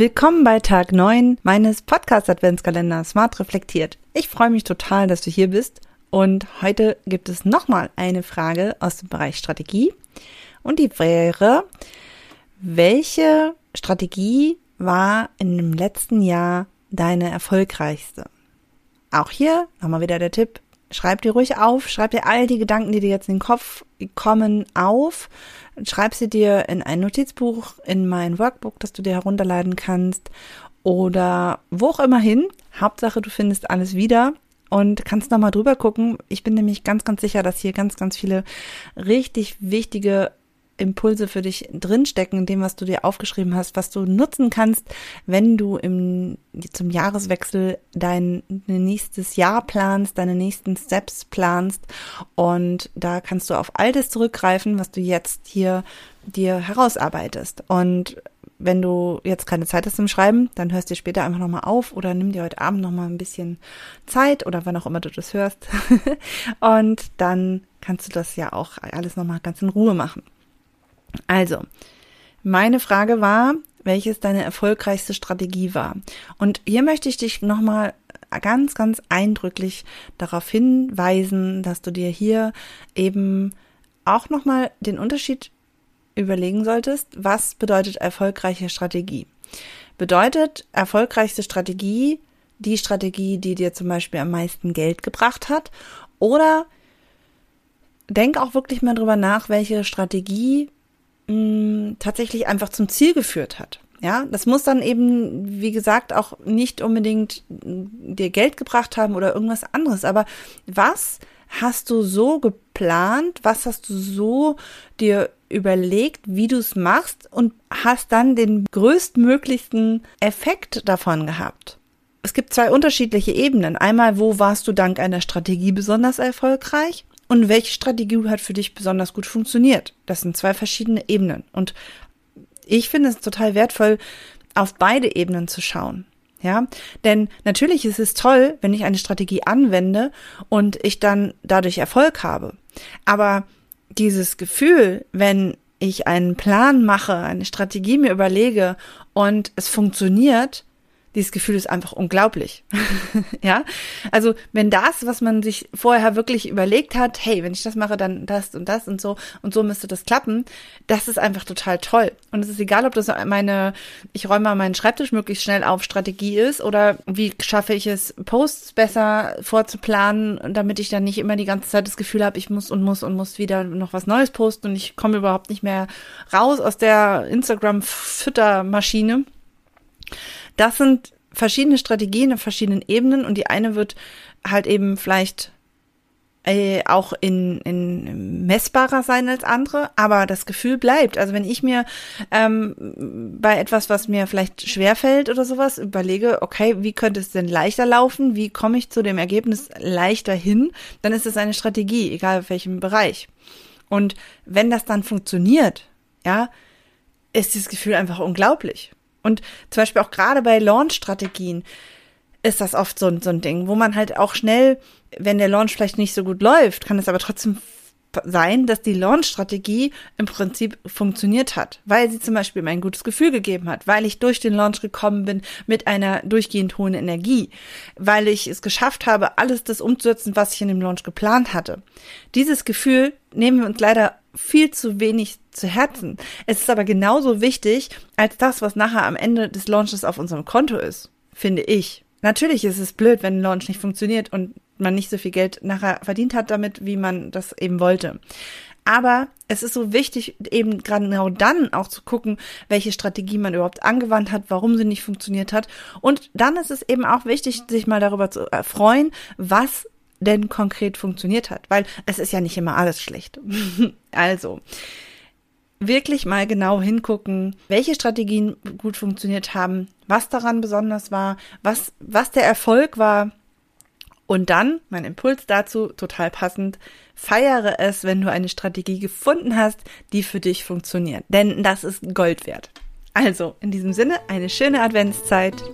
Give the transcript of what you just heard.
Willkommen bei Tag 9 meines Podcast-Adventskalenders Smart Reflektiert. Ich freue mich total, dass du hier bist und heute gibt es nochmal eine Frage aus dem Bereich Strategie und die wäre, welche Strategie war in dem letzten Jahr deine erfolgreichste? Auch hier nochmal wieder der Tipp, schreib dir ruhig auf, schreib dir all die Gedanken, die dir jetzt in den Kopf kommen, auf. Schreib sie dir in ein Notizbuch, in mein Workbook, das du dir herunterladen kannst oder wo auch immer hin. Hauptsache, du findest alles wieder und kannst nochmal drüber gucken. Ich bin nämlich ganz, ganz sicher, dass hier ganz, ganz viele richtig wichtige Impulse für dich drinstecken in dem, was du dir aufgeschrieben hast, was du nutzen kannst, wenn du im, zum Jahreswechsel dein nächstes Jahr planst, deine nächsten Steps planst. Und da kannst du auf all das zurückgreifen, was du jetzt hier dir herausarbeitest. Und wenn du jetzt keine Zeit hast zum Schreiben, dann hörst du später einfach nochmal auf oder nimm dir heute Abend nochmal ein bisschen Zeit oder wann auch immer du das hörst. und dann kannst du das ja auch alles nochmal ganz in Ruhe machen. Also, meine Frage war, welches deine erfolgreichste Strategie war. Und hier möchte ich dich nochmal ganz, ganz eindrücklich darauf hinweisen, dass du dir hier eben auch nochmal den Unterschied überlegen solltest, was bedeutet erfolgreiche Strategie. Bedeutet erfolgreichste Strategie die Strategie, die dir zum Beispiel am meisten Geld gebracht hat? Oder denk auch wirklich mal drüber nach, welche Strategie mh, tatsächlich einfach zum Ziel geführt hat. Ja, das muss dann eben, wie gesagt, auch nicht unbedingt dir Geld gebracht haben oder irgendwas anderes. Aber was hast du so geplant? Was hast du so dir überlegt, wie du es machst und hast dann den größtmöglichsten Effekt davon gehabt? Es gibt zwei unterschiedliche Ebenen. Einmal, wo warst du dank einer Strategie besonders erfolgreich? Und welche Strategie hat für dich besonders gut funktioniert. Das sind zwei verschiedene Ebenen. Und ich finde es total wertvoll, auf beide Ebenen zu schauen. Ja, denn natürlich ist es toll, wenn ich eine Strategie anwende und ich dann dadurch Erfolg habe. Aber dieses Gefühl, wenn ich einen Plan mache, eine Strategie mir überlege und es funktioniert, dieses Gefühl ist einfach unglaublich. ja, also wenn das, was man sich vorher wirklich überlegt hat, hey, wenn ich das mache, dann das und das und so und so müsste das klappen, das ist einfach total toll. Und es ist egal, ob das meine, ich räume mal meinen Schreibtisch möglichst schnell auf Strategie ist oder wie schaffe ich es, Posts besser vorzuplanen, damit ich dann nicht immer die ganze Zeit das Gefühl habe, ich muss und muss und muss wieder noch was Neues posten und ich komme überhaupt nicht mehr raus aus der Instagram-Füttermaschine. Das sind verschiedene Strategien auf verschiedenen Ebenen und die eine wird halt eben vielleicht äh, auch in, in messbarer sein als andere, aber das Gefühl bleibt. Also wenn ich mir ähm, bei etwas, was mir vielleicht schwerfällt oder sowas, überlege, okay, wie könnte es denn leichter laufen? Wie komme ich zu dem Ergebnis leichter hin? Dann ist es eine Strategie, egal auf welchem Bereich. Und wenn das dann funktioniert, ja, ist das Gefühl einfach unglaublich. Und zum Beispiel auch gerade bei Launch-Strategien ist das oft so, so ein Ding, wo man halt auch schnell, wenn der Launch vielleicht nicht so gut läuft, kann es aber trotzdem sein, dass die Launch-Strategie im Prinzip funktioniert hat, weil sie zum Beispiel mir ein gutes Gefühl gegeben hat, weil ich durch den Launch gekommen bin mit einer durchgehend hohen Energie, weil ich es geschafft habe, alles das umzusetzen, was ich in dem Launch geplant hatte. Dieses Gefühl nehmen wir uns leider viel zu wenig zu Herzen. Es ist aber genauso wichtig als das, was nachher am Ende des Launches auf unserem Konto ist, finde ich. Natürlich ist es blöd, wenn ein Launch nicht funktioniert und man nicht so viel Geld nachher verdient hat damit, wie man das eben wollte. Aber es ist so wichtig, eben gerade genau dann auch zu gucken, welche Strategie man überhaupt angewandt hat, warum sie nicht funktioniert hat. Und dann ist es eben auch wichtig, sich mal darüber zu erfreuen, was denn konkret funktioniert hat, weil es ist ja nicht immer alles schlecht. also, wirklich mal genau hingucken, welche Strategien gut funktioniert haben, was daran besonders war, was, was der Erfolg war. Und dann, mein Impuls dazu, total passend, feiere es, wenn du eine Strategie gefunden hast, die für dich funktioniert. Denn das ist Gold wert. Also, in diesem Sinne, eine schöne Adventszeit.